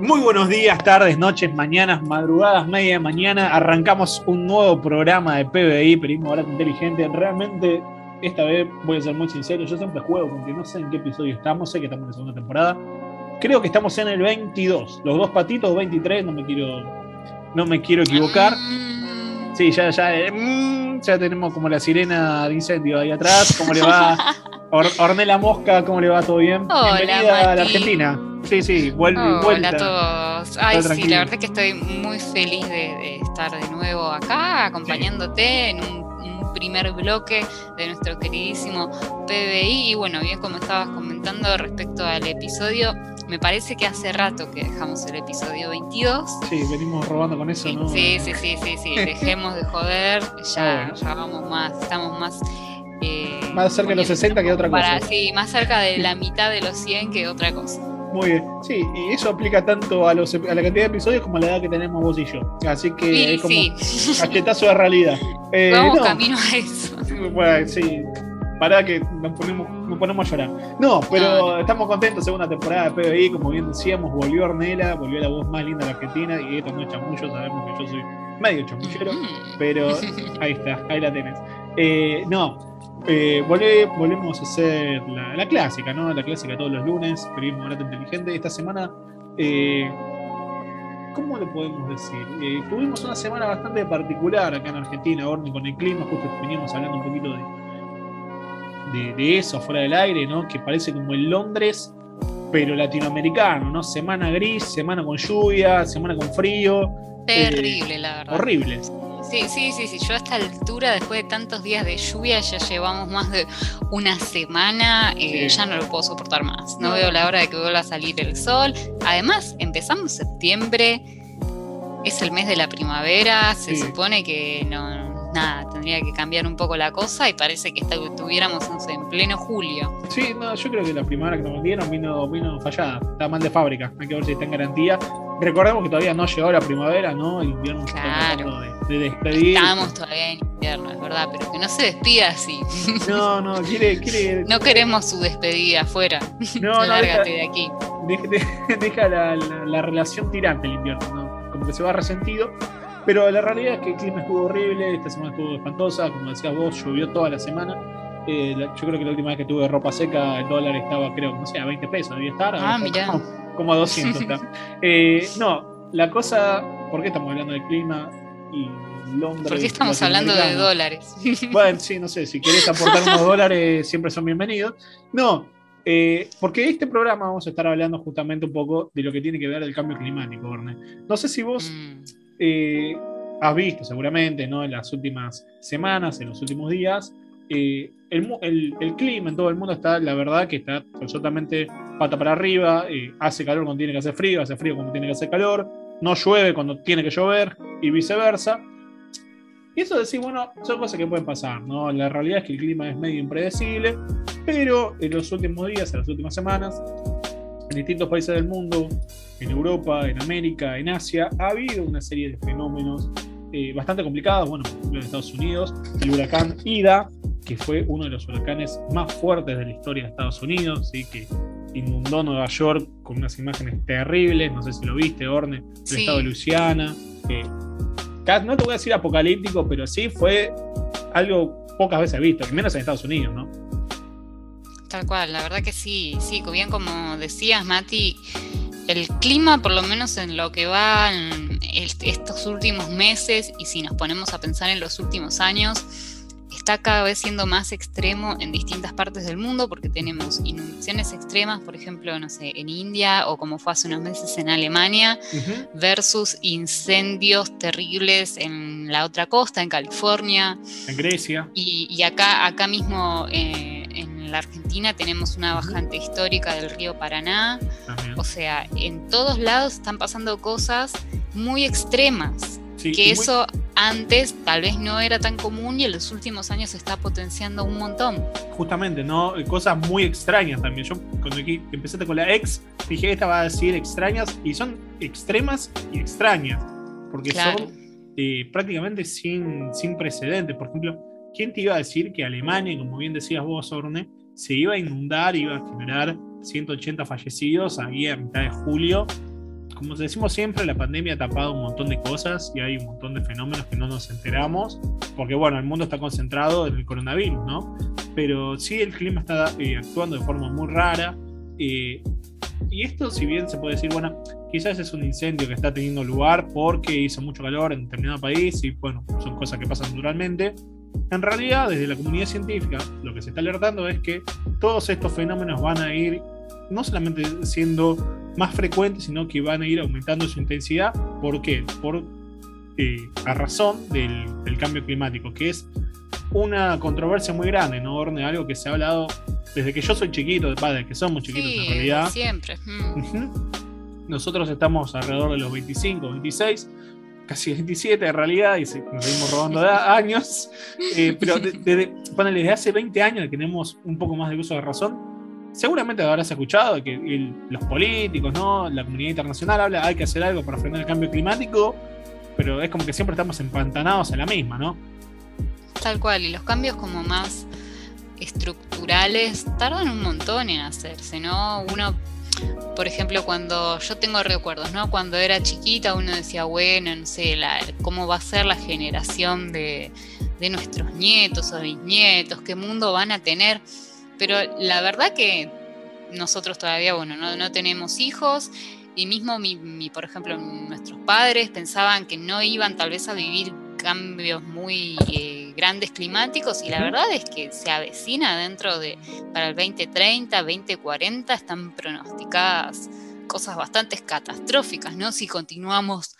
Muy buenos días, tardes, noches, mañanas, madrugadas, media de mañana. Arrancamos un nuevo programa de PBI, Periodismo Barato Inteligente. Realmente, esta vez voy a ser muy sincero, yo siempre juego porque no sé en qué episodio estamos, sé que estamos en la segunda temporada. Creo que estamos en el 22, los dos patitos, 23, no me quiero, no me quiero equivocar. Sí, ya, ya, eh, mm, ya tenemos como la sirena de incendio ahí atrás. ¿Cómo le va? Or, Ornella Mosca, ¿cómo le va? ¿Todo bien? Hola, Bienvenida a la. Argentina. Sí, sí, vuelve, Hola vuelta. a todos. Ay, sí, tranquilo. la verdad que estoy muy feliz de, de estar de nuevo acá, acompañándote en un, un primer bloque de nuestro queridísimo PBI. Y bueno, bien como estabas comentando respecto al episodio, me parece que hace rato que dejamos el episodio 22. Sí, venimos robando con eso, Sí, ¿no? sí, sí, sí, sí, sí, dejemos de joder, ya, Ah, bueno. ya vamos más, estamos más... eh, Más cerca de los 60 que otra cosa. para- sí, más cerca de la mitad de los 100 que otra cosa. Muy bien. Sí, y eso aplica tanto a, los, a la cantidad de episodios como a la edad que tenemos vos y yo. Así que Sí, es como sí. cachetazo de realidad. Eh, Vamos no, camino a eso. bueno, sí. Pará que nos ponemos, nos ponemos a llorar. No, pero No, estamos contentos. Segunda temporada de PBI, como bien decíamos, volvió Ornella, volvió la voz más linda de la Argentina. Y esto no es chamullo, sabemos que yo soy medio chamullero. Mm. Pero ahí está, ahí la tenés. Eh, no, eh, volvemos a hacer la, la clásica, ¿no? La clásica todos los lunes, periodismo barato inteligente. Esta semana, eh, ¿cómo le podemos decir? Eh, tuvimos una semana bastante particular acá en Argentina, Orne, con el clima, justo veníamos hablando un poquito de, de, de eso fuera del aire, ¿no? Que parece como el Londres, pero latinoamericano, ¿no? Semana gris, semana con lluvia, semana con frío. Terrible, la verdad. Horrible. Sí, sí, sí, sí. Yo a esta altura, después de tantos días de lluvia, ya llevamos más de una semana. eh, Sí. Ya no lo puedo soportar más. No, veo la hora de que vuelva a salir el sol. Además, empezamos septiembre. Es el mes de la primavera. Se Sí. supone que no, nada, tendría que cambiar un poco la cosa y parece que estuviéramos no sé, en pleno julio. Sí, no, yo creo que la primavera que nos vendieron vino, vino fallada, está mal de fábrica, hay que ver si está en garantía. Recordemos que todavía no llegó la primavera, ¿no? El invierno está Claro. tratando de, de despedir. Estamos todavía en invierno, es verdad, pero que no se despida así. No, no, quiere, quiere. No queremos su despedida afuera. no, no, deja, Lárgate de aquí. deja- de- deja la, la- la relación tirante el invierno, ¿no? Como que se va resentido. Pero la realidad es que el clima estuvo horrible, esta semana estuvo espantosa, como decías vos, llovió toda la semana. Eh, yo creo que la última vez que tuve ropa seca, el dólar estaba, creo, no sé, a 20 pesos, debía estar. Ah, está mirá. Como a 200 está. Eh, no, la cosa, ¿por qué estamos hablando del clima? Y Londres. ¿Por qué estamos hablando de dólares? Bueno, sí, no sé, si querés aportar unos dólares siempre son bienvenidos. No, eh, porque este programa vamos a estar hablando justamente un poco de lo que tiene que ver el cambio climático, Orne. No sé si vos Mm, eh, has visto seguramente ¿no? en las últimas semanas, en los últimos días, eh, el, clima en todo el mundo está, la verdad, que está absolutamente pata para arriba, eh, hace calor cuando tiene que hacer frío, hace frío cuando tiene que hacer calor, no llueve cuando tiene que llover y viceversa. Y eso decir, bueno, son cosas que pueden pasar, ¿no? La realidad es que el clima es medio impredecible, pero en los últimos días, en las últimas semanas, en distintos países del mundo, en Europa, en América, en Asia, ha habido una serie de fenómenos eh, bastante complicados. Bueno, en Estados Unidos, el huracán Ida, que fue uno de los huracanes más fuertes de la historia de Estados Unidos, ¿sí? que inundó Nueva York con unas imágenes terribles. No sé si lo viste, Orne, del Sí. estado de Luisiana. ca- no te voy a decir apocalíptico, pero sí fue algo pocas veces visto, y menos en Estados Unidos, ¿no? Tal cual, la verdad que sí, sí, bien como decías, Mati, el clima, por lo menos en lo que va en est- estos últimos meses, y si nos ponemos a pensar en los últimos años, está cada vez siendo más extremo en distintas partes del mundo, porque tenemos inundaciones extremas, por ejemplo, no sé, en India, o como fue hace unos meses en Alemania, versus incendios terribles en la otra costa, en California. En Grecia. Y, y acá, acá mismo eh, en la Argentina tenemos una bajante histórica del río Paraná. También. O sea, en todos lados están pasando cosas muy extremas. Sí, Que y muy- eso antes tal vez no era tan común y en los últimos años se está potenciando un montón. justamente, ¿no? Cosas muy extrañas también. Yo cuando aquí empezaste con la ex, dije, esta va a decir extrañas, y son extremas y extrañas, porque Claro. son eh, prácticamente sin, sin precedentes. Por ejemplo, ¿quién te iba a decir que Alemania, como bien decías vos, Orne, se iba a inundar, iba a generar 180 fallecidos ahí a mitad de julio, como decimos siempre, la pandemia ha tapado un montón de cosas y hay un montón de fenómenos que no nos enteramos, porque bueno, el mundo está concentrado en el coronavirus, ¿no? Pero sí el clima está eh, actuando de forma muy rara. Eh, y esto, si bien se puede decir, bueno, quizás es un incendio que está teniendo lugar porque hizo mucho calor en determinado país y bueno, son cosas que pasan naturalmente. En realidad, desde la comunidad científica, lo que se está alertando es que todos estos fenómenos van a ir no solamente siendo más frecuentes, sino que van a ir aumentando su intensidad. ¿Por qué? Por eh, a razón del, cambio climático, que es una controversia muy grande, ¿no? De algo que se ha hablado desde que yo soy chiquito, desde que somos chiquitos en realidad. Siempre. Mm. Nosotros estamos alrededor de los 25, 26 casi 27 en realidad, y nos seguimos robando años, eh, pero desde, desde hace 20 años que tenemos un poco más de uso de razón, seguramente habrás escuchado que los políticos, ¿no? la comunidad internacional habla, hay que hacer algo para frenar el cambio climático, pero es como que siempre estamos empantanados en la misma, ¿no? Tal cual, y los cambios como más estructurales tardan un montón en hacerse, ¿no? Uno por ejemplo, cuando yo tengo recuerdos, ¿no? Cuando era chiquita uno decía, bueno, no sé, cómo va a ser la generación de, nuestros nietos o bisnietos, qué mundo van a tener. Pero la verdad que nosotros todavía, bueno, no, tenemos hijos y mismo, mi, por ejemplo, nuestros padres pensaban que no iban tal vez a vivir cambios muy eh, grandes climáticos y la verdad es que se avecina dentro de, para el 2030, 2040 están pronosticadas cosas bastante catastróficas, ¿no? Si continuamos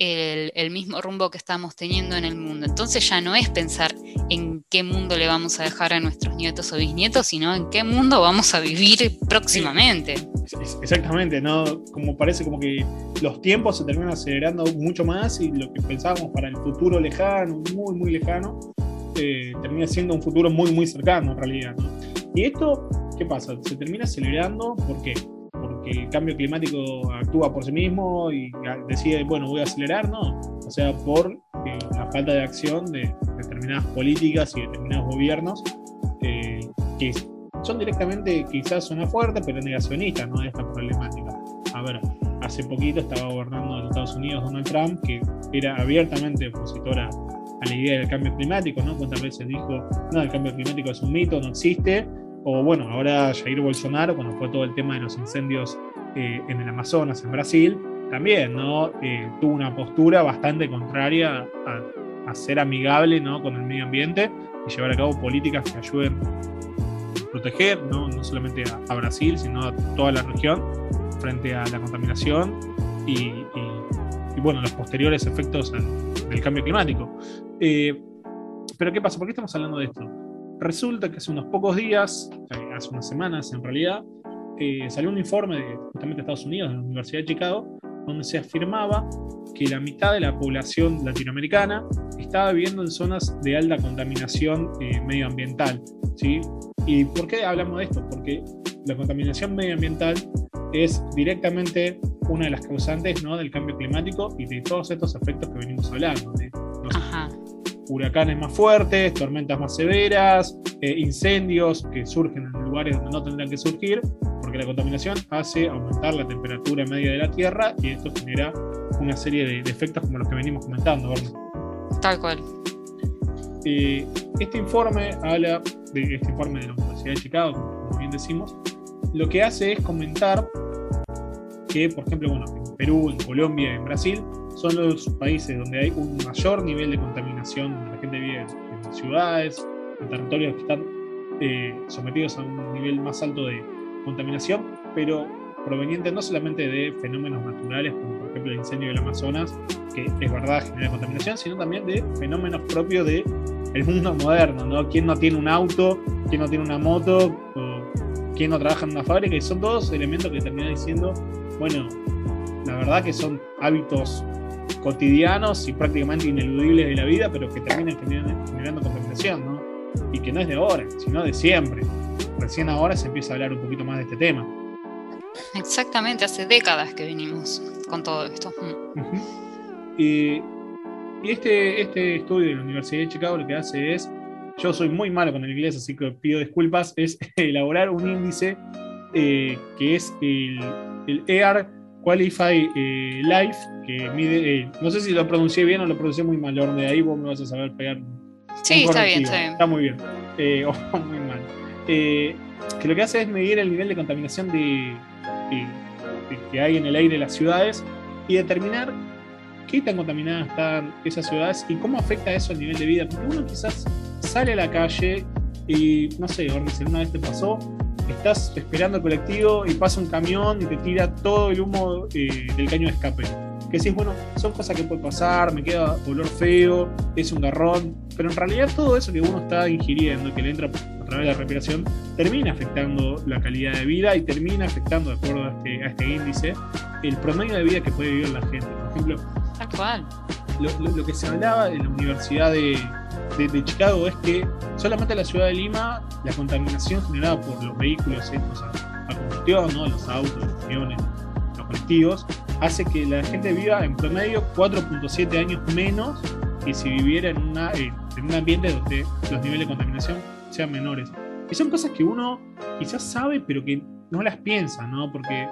el, mismo rumbo que estamos teniendo en el mundo. Entonces ya no es pensar en qué mundo le vamos a dejar a nuestros nietos o bisnietos, sino en qué mundo vamos a vivir próximamente. Exactamente, ¿no? Como parece como que los tiempos se terminan acelerando mucho más y lo que pensábamos para el futuro lejano, muy, muy lejano, eh, termina siendo un futuro muy, muy cercano en realidad, ¿no? Y esto, ¿qué pasa? Se termina acelerando, ¿por qué? que el cambio climático actúa por sí mismo y decide, bueno, voy a acelerar, no. O sea, por eh, la falta de acción de determinadas políticas y determinados gobiernos eh, que son directamente, quizás suena fuerte, pero negacionistas ¿no? de esta problemática. A ver, hace poquito estaba gobernando en Estados Unidos Donald Trump, que era abiertamente opositora a la idea del cambio climático, ¿no? Cuántas veces dijo, no, el cambio climático es un mito, no existe, o bueno, ahora Jair Bolsonaro, cuando fue todo el tema de los incendios eh, en el Amazonas, en Brasil, también ¿no? Eh, tuvo una postura bastante contraria a, ser amigable ¿no? con el medio ambiente y llevar a cabo políticas que ayuden a proteger no, no solamente a, Brasil, sino a toda la región frente a la contaminación y, bueno, los posteriores efectos del cambio climático. Eh, pero ¿qué pasa? ¿Por qué estamos hablando de esto? Resulta que hace unos pocos días, hace unas semanas en realidad, eh, salió un informe de justamente Estados Unidos, de la Universidad de Chicago, donde se afirmaba que la mitad de la población latinoamericana estaba viviendo en zonas de alta contaminación eh, medioambiental. ¿sí? ¿Y por qué hablamos de esto? Porque la contaminación medioambiental es directamente una de las causantes ¿no? del cambio climático y de todos estos efectos que venimos hablando. De, huracanes más fuertes, tormentas más severas, eh, incendios que surgen en lugares donde no tendrán que surgir, porque la contaminación hace aumentar la temperatura media de la Tierra y esto genera una serie de, efectos como los que venimos comentando, ¿verdad? Tal cual. Eh, este informe habla de este informe de la Universidad de Chicago, como bien decimos, lo que hace es comentar que, por ejemplo, bueno, en Perú, en Colombia, en Brasil, son los países donde hay un mayor nivel de contaminación, donde la gente vive en ciudades, en territorios que están eh, sometidos a un nivel más alto de contaminación, pero proveniente no solamente de fenómenos naturales, como por ejemplo el incendio del Amazonas, que es verdad genera contaminación, sino también de fenómenos propios del el mundo moderno, ¿no? ¿Quién no tiene un auto? ¿Quién no tiene una moto? ¿Quién no trabaja en una fábrica? Y son todos elementos que terminan diciendo, bueno, la verdad que son hábitos cotidianos y prácticamente ineludibles de la vida, pero que terminan generando, contaminación, ¿no? Y que no es de ahora, sino de siempre. Recién ahora se empieza a hablar un poquito más de este tema. Exactamente, hace décadas que venimos con todo esto. y, este, este estudio de la Universidad de Chicago lo que hace es, yo soy muy malo con el inglés, así que pido disculpas, es elaborar un índice eh, que es el, el EAR Qualify eh, Life, que mide, eh, no sé si lo pronuncié bien o lo pronuncié muy mal, Orne, ahí vos me vas a saber pegar. Sí, está bien, está bien. Está muy bien, o muy mal. Que lo que hace es medir el nivel de contaminación de, que hay en el aire de las ciudades y determinar qué tan contaminadas están esas ciudades y cómo afecta eso al nivel de vida. Porque uno quizás sale a la calle y, no sé, si alguna vez te pasó, estás esperando el colectivo y pasa un camión y te tira todo el humo eh, del caño de escape. Que decís, bueno, son cosas que pueden pasar, me queda olor feo, es un garrón, pero en realidad todo eso que uno está ingiriendo, que le entra través de la respiración, termina afectando la calidad de vida y termina afectando, de acuerdo a este, este índice, el promedio de vida que puede vivir la gente. Por ejemplo, lo que se hablaba en la Universidad de, de, Chicago es que solamente en la ciudad de Lima la contaminación generada por los vehículos estos a, combustión, ¿no? los autos, los camiones, los colectivos, hace que la gente viva en promedio 4.7 años menos que si viviera en, una, en un ambiente donde los niveles de contaminación sean menores. Y son cosas que uno quizás sabe, pero que no las piensa, ¿no? Porque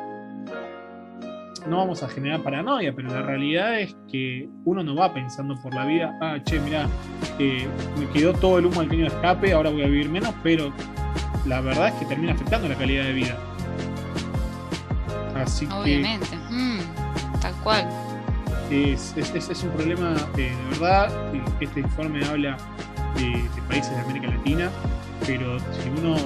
no vamos a generar paranoia, pero la realidad es que uno no va pensando por la vida, ah, che, mira, eh, me quedó todo el humo del caño de escape, ahora voy a vivir menos, pero la verdad es que termina afectando la calidad de vida. Así Obviamente, mm, tal cual. Es, un problema eh, de verdad. Este informe habla de países de América Latina, pero si uno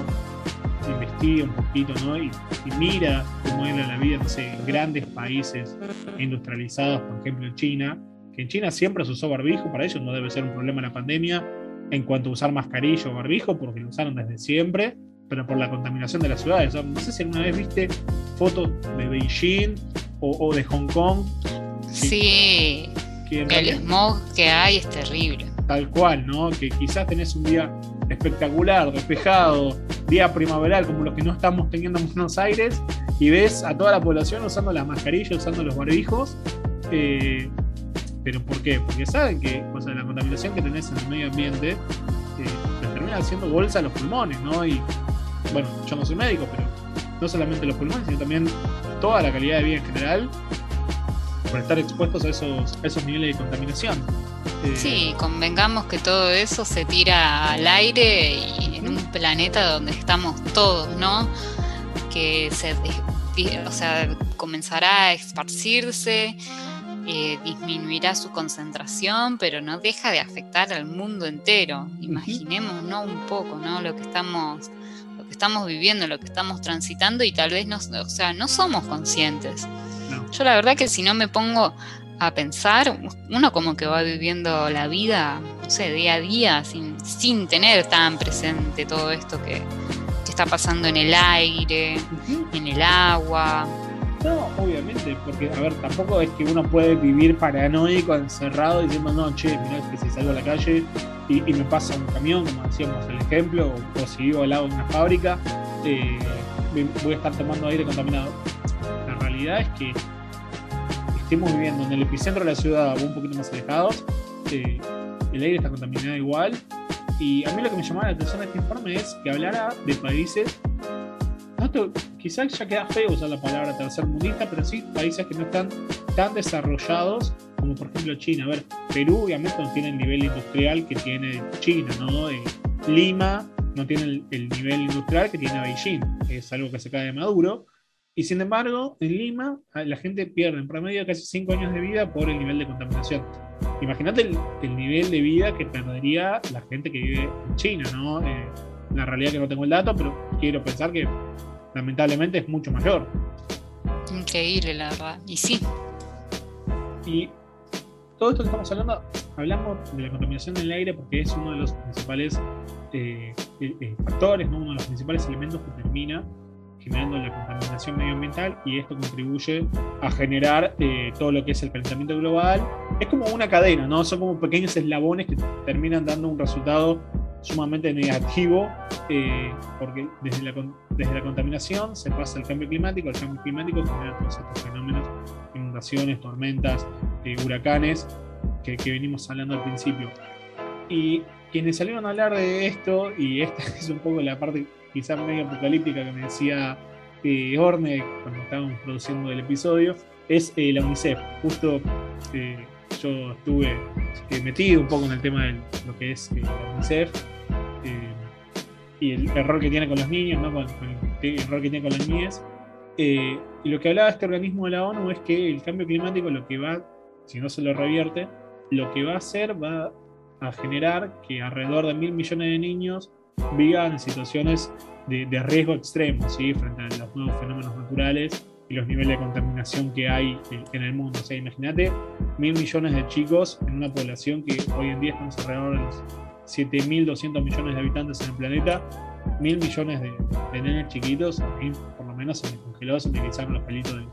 investiga un poquito ¿no? y, mira cómo era la vida en grandes países industrializados, por ejemplo en China, que en China siempre se usó barbijo, para ellos no debe ser un problema la pandemia en cuanto a usar mascarilla o barbijo, porque lo usaron desde siempre, pero por la contaminación de las ciudades. no sé si alguna vez viste fotos de Beijing o, de Hong Kong. Sí, el smog que hay es terrible. Tal cual, ¿no? Que quizás tenés un día espectacular, despejado, día primaveral como los que no estamos teniendo en Buenos Aires, y ves a toda la población usando las mascarillas, usando los barbijos. Eh, ¿Pero por qué? Porque saben que o sea, la contaminación que tenés en el medio ambiente eh, termina haciendo bolsa a los pulmones, ¿no? Y bueno, yo no soy médico, pero no solamente los pulmones, sino también toda la calidad de vida en general por estar expuestos a esos, a esos niveles de contaminación. Sí, convengamos que todo eso se tira al aire y en un planeta donde estamos todos, ¿no? Que se, o sea, comenzará a esparcirse, eh, disminuirá su concentración, pero no deja de afectar al mundo entero. Imaginemos, ¿no? Un poco, ¿no? Lo que estamos lo que estamos viviendo, lo que estamos transitando y tal vez no, o sea, no somos conscientes. Yo la verdad que si no me pongo a pensar, uno como que va viviendo la vida, no sé, día a día, sin, sin tener tan presente todo esto que, está pasando en el aire, en el agua. No, obviamente, porque, a ver, tampoco es que uno puede vivir paranoico, encerrado, diciendo, no, che, mirá, que si salgo a la calle y, me pasa un camión, como decíamos el ejemplo, o, si vivo al lado de una fábrica, eh, voy a estar tomando aire contaminado. La realidad es que estemos viviendo en el epicentro de la ciudad o un poquito más alejados, eh, el aire está contaminado igual. Y a mí lo que me llamaba la atención de este informe es que hablara de países, quizás ya queda feo usar la palabra tercermundista, pero sí países que no están tan desarrollados como por ejemplo China. A ver, Perú obviamente no tiene el nivel industrial que tiene China, ¿no? Eh, Lima no tiene el, el, nivel industrial que tiene Beijing, es algo que se cae de Maduro. Y sin embargo, en Lima la gente pierde en promedio casi 5 años de vida por el nivel de contaminación. Imagínate el, nivel de vida que perdería la gente que vive en China, ¿no? Eh, la realidad que no tengo el dato, pero quiero pensar que lamentablemente es mucho mayor. Increíble, la verdad. Y sí. Y todo esto que estamos hablando, hablamos de la contaminación del aire porque es uno de los principales eh, eh, factores, ¿no? uno de los principales elementos que termina generando la contaminación medioambiental y esto contribuye a generar eh, todo lo que es el calentamiento global. Es como una cadena, ¿no? Son como pequeños eslabones que terminan dando un resultado sumamente negativo, eh, porque desde la, desde la contaminación se pasa al cambio climático, el cambio climático genera todos estos fenómenos, inundaciones, tormentas, eh, huracanes, que, que venimos hablando al principio. Y quienes salieron a hablar de esto, y esta es un poco la parte quizás medio apocalíptica que me decía eh, Orne cuando estábamos produciendo el episodio, es eh, la UNICEF. Justo eh, yo estuve metido un poco en el tema de lo que es la UNICEF y el error que tiene con los niños, ¿no? con, el error que tiene con las niñas. y lo que hablaba este organismo de la ONU es que el cambio climático lo que va, si no se lo revierte, lo que va a hacer va a generar que alrededor de mil millones de niños vivan en situaciones de, riesgo extremo ¿sí? frente a los nuevos fenómenos naturales y los niveles de contaminación que hay en el mundo. O sea, imagínate mil millones de chicos en una población que hoy en día estamos alrededor de los 7.200 millones de habitantes en el planeta, mil millones de, de nenes chiquitos, por lo menos se me congeló, se me los pelitos de,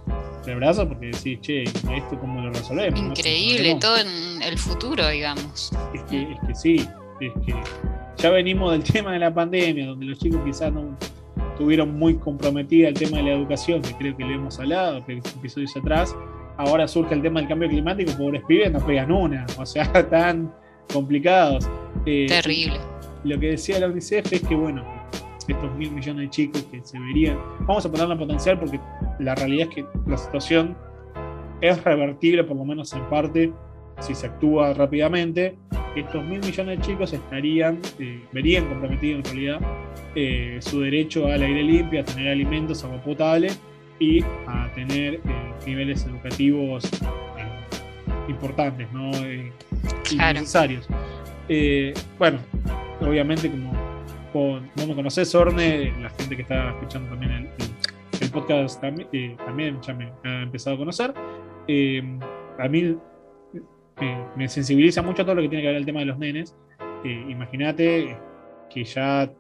del brazo porque decís, che, ¿esto cómo lo resolvemos? Increíble, todo en el futuro, digamos. Es que, es que sí, es que ya venimos del tema de la pandemia, donde los chicos quizás no tuvieron muy comprometida el tema de la educación, que creo que le hemos hablado episodios atrás. Ahora surge el tema del cambio climático, pobres pibes no pegan una, o sea, tan complicados. Eh, Terrible. Lo que decía la UNICEF es que, bueno, estos mil millones de chicos que se verían, vamos a ponerla potencial porque la realidad es que la situación es revertible, por lo menos en parte, si se actúa rápidamente, estos mil millones de chicos estarían, eh, verían comprometido en realidad eh, su derecho al aire limpio, a tener alimentos, agua potable y a tener eh, niveles educativos importantes ¿no? y necesarios. bueno, obviamente como no me conoces, Orne, la gente que está escuchando también el, el podcast también, también ya me ha empezado a conocer. a mí me, sensibiliza mucho a todo lo que tiene que ver el tema de los nenes. Imagínate que ya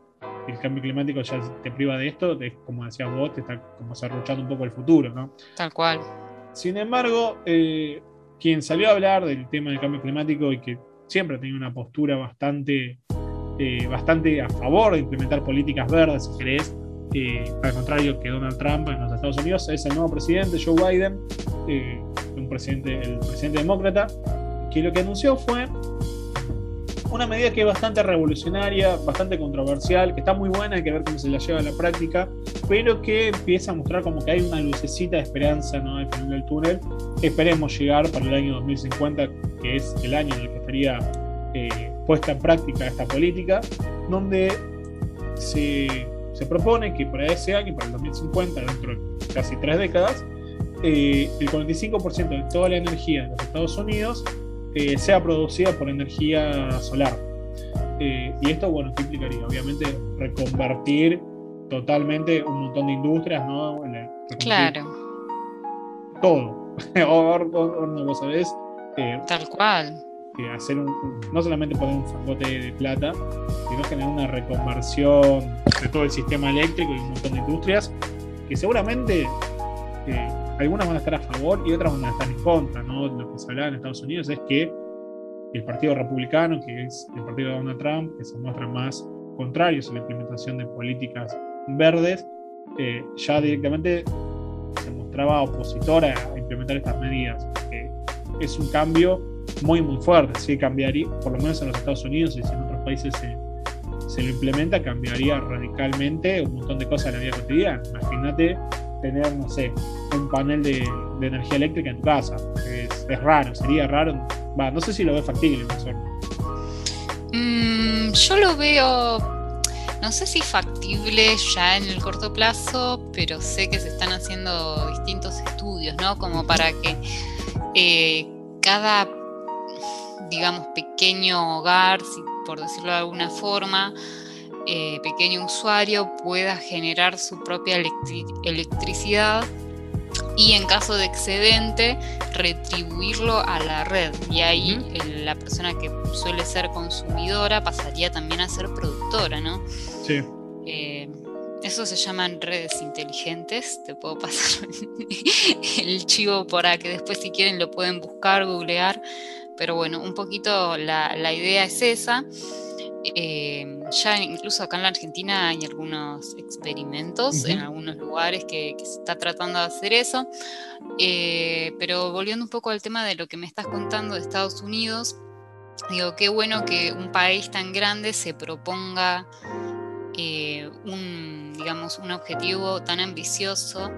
el cambio climático ya te priva de esto, como decías vos, te está como cerruchando un poco el futuro, ¿no? Tal cual. Sin embargo, eh, quien salió a hablar del tema del cambio climático y que siempre ha tenido una postura bastante, eh, bastante a favor de implementar políticas verdes, si querés, eh, al contrario que Donald Trump en los Estados Unidos, es el nuevo presidente, Joe Biden, un presidente, el presidente demócrata, que lo que anunció fue una medida que es bastante revolucionaria, bastante controversial, que está muy buena, hay que ver cómo se la lleva a la práctica, pero que empieza a mostrar como que hay una lucecita de esperanza ¿no? al final del túnel. Esperemos llegar para el año 2050, que es el año en el que estaría eh, puesta en práctica esta política, donde se, se, propone que para ese año, para el 2050, dentro de casi tres décadas, eh, el 45% de toda la energía de los Estados Unidos eh, sea producida por energía solar. Eh, y esto, bueno, ¿qué implicaría? Obviamente reconvertir totalmente un montón de industrias, ¿no? Claro. Todo. o, vos sabés. Eh, Tal cual. hacer un, no solamente poner un fangote de plata, sino generar una reconversión de todo el sistema eléctrico y un montón de industrias que seguramente algunas van a estar a favor y otras van a estar en contra, ¿no? Lo que se hablaba en Estados Unidos es que el Partido Republicano, que es el partido de Donald Trump, que se muestra más contrarios a la implementación de políticas verdes, eh, ya directamente se mostraba opositora a implementar estas medidas. es un cambio muy, muy fuerte. Si cambiaría, por lo menos en los Estados Unidos y si en otros países se, se lo implementa, cambiaría radicalmente un montón de cosas en la vida cotidiana. Imagínate tener, no sé, un panel de, energía eléctrica en casa. Es, raro, sería raro. Va, no sé si lo ves factible, mm, yo lo veo, no sé si factible ya en el corto plazo, pero sé que se están haciendo distintos estudios, ¿no? Como para que eh, cada, digamos, pequeño hogar, por decirlo de alguna forma, eh, pequeño usuario pueda generar su propia electricidad y en caso de excedente retribuirlo a la red. Y ahí la persona que suele ser consumidora pasaría también a ser productora, ¿no? Sí. Eh, eso se llaman redes inteligentes. Te puedo pasar el chivo para que después si quieren lo pueden buscar, googlear. Pero bueno, un poquito la, la idea es esa. Eh, ya incluso acá en la Argentina hay algunos experimentos en algunos lugares que, se está tratando de hacer eso. Eh, pero volviendo un poco al tema de lo que me estás contando de Estados Unidos, digo, qué bueno que un país tan grande se proponga eh, un, digamos, un objetivo tan ambicioso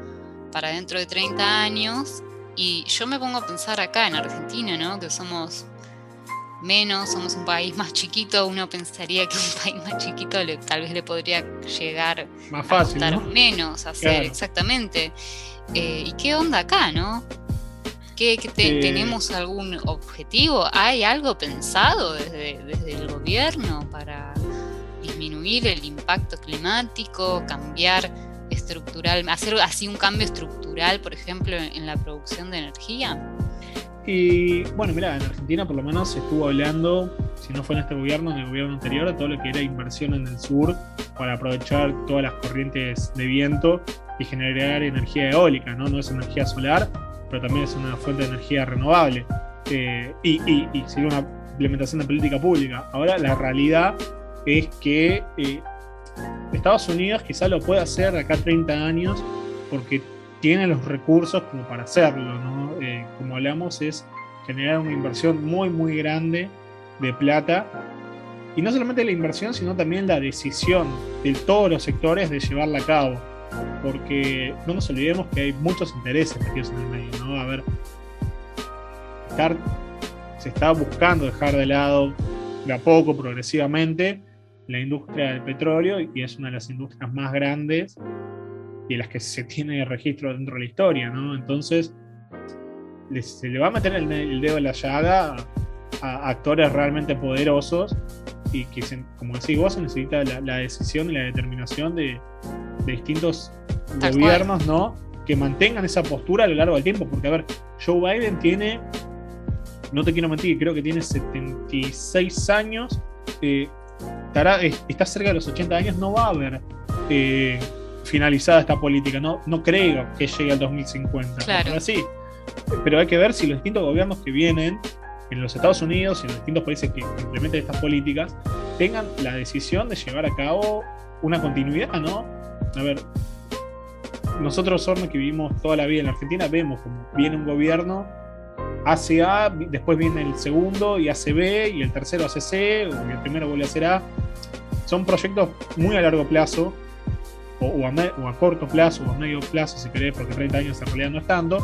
para dentro de 30 años Y yo me pongo a pensar acá en Argentina, ¿no? Que somos menos, somos un país más chiquito, uno pensaría que un país más chiquito tal vez le podría llegar más fácil, a menos hacer, exactamente. Eh, ¿Y qué onda acá, no? ¿Qué, ¿Tenemos algún objetivo? ¿Hay algo pensado desde, desde el gobierno para disminuir el impacto climático, cambiar estructural, hacer así un cambio estructural, por ejemplo, en la producción de energía? Y bueno, mira, en Argentina por lo menos se estuvo hablando, si no fue en este gobierno, en el gobierno anterior, de todo lo que era inversión en el sur para aprovechar todas las corrientes de viento y generar energía eólica, ¿no? No es energía solar, pero también es una fuente de energía renovable. Eh, y, y, sería una implementación de política pública. Ahora la realidad es que eh, Estados Unidos quizá lo puede hacer acá a 30 años porque tiene los recursos como para hacerlo, ¿no? Como hablamos, es generar una inversión muy, muy grande de plata. Y no solamente la inversión, sino también la decisión de todos los sectores de llevarla a cabo. Porque no nos olvidemos que hay muchos intereses metidos en el medio, ¿no? A ver, se está buscando dejar de lado de a poco, progresivamente, la industria del petróleo y es una de las industrias más grandes y las que se tiene registro dentro de la historia, ¿no? Entonces, se le va a meter el, dedo en la llaga a, actores realmente poderosos y que, como decís vos, se necesita la, decisión y la determinación de, distintos gobiernos, ¿no? Que mantengan esa postura a lo largo del tiempo, porque, a ver, Joe Biden tiene, no te quiero mentir, creo que tiene 76 años, eh, estará, está cerca de los 80 años, no va a haber... Eh, finalizada esta política. No, no creo que llegue al 2050. Claro. Así. Pero hay que ver si los distintos gobiernos que vienen en los Estados Unidos y en los distintos países que implementen estas políticas tengan la decisión de llevar a cabo una continuidad, ¿no? A ver, nosotros, Orne, que vivimos toda la vida en Argentina, vemos como viene un gobierno, hace A, después viene el segundo y hace B, y el tercero hace C, y el primero vuelve a hacer A. Son proyectos muy a largo plazo o, a, corto plazo o a medio plazo, si querés, porque 30 años en realidad no es tanto,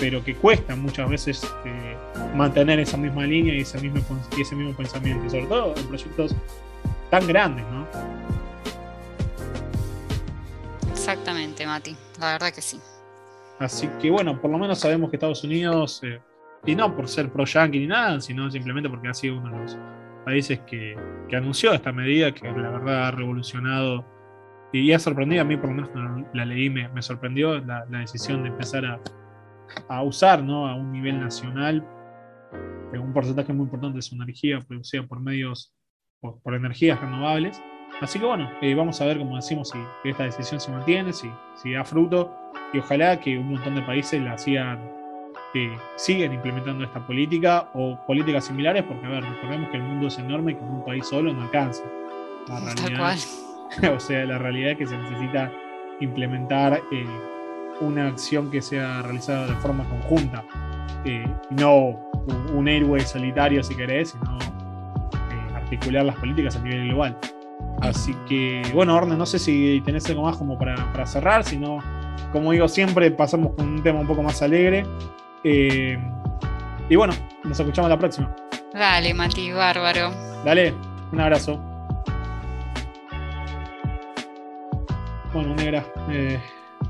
pero que cuesta muchas veces eh, mantener esa misma línea y ese mismo, y ese mismo pensamiento, y sobre todo en proyectos tan grandes, ¿no? Exactamente, Mati, la verdad que sí. Así que bueno, por lo menos sabemos que Estados Unidos, eh, y no por ser pro-yankee ni nada, sino simplemente porque ha sido uno de los países que, que anunció esta medida que la verdad ha revolucionado y ha sorprendido, a mí por lo menos la leí, me, me sorprendió la, decisión de empezar a, a, usar ¿no? a un nivel nacional un porcentaje muy importante de su energía producida por medios, por, energías renovables. Así que bueno, eh, vamos a ver, como decimos, si esta decisión se mantiene, si, si da fruto y ojalá que un montón de países la sigan, eh, siguen implementando esta política o políticas similares, porque a ver, recordemos que el mundo es enorme y que un país solo no alcanza. La cual o sea, la realidad es que se necesita implementar eh, una acción que sea realizada de forma conjunta. Eh, no un airway solitario, si querés, sino eh, articular las políticas a nivel global. Así que, bueno, Orne, no sé si tenés algo más como para, para cerrar, sino, como digo siempre, pasamos con un tema un poco más alegre. y bueno, nos escuchamos la próxima. Dale, Mati, bárbaro. Dale, un abrazo. Bueno, negra, eh,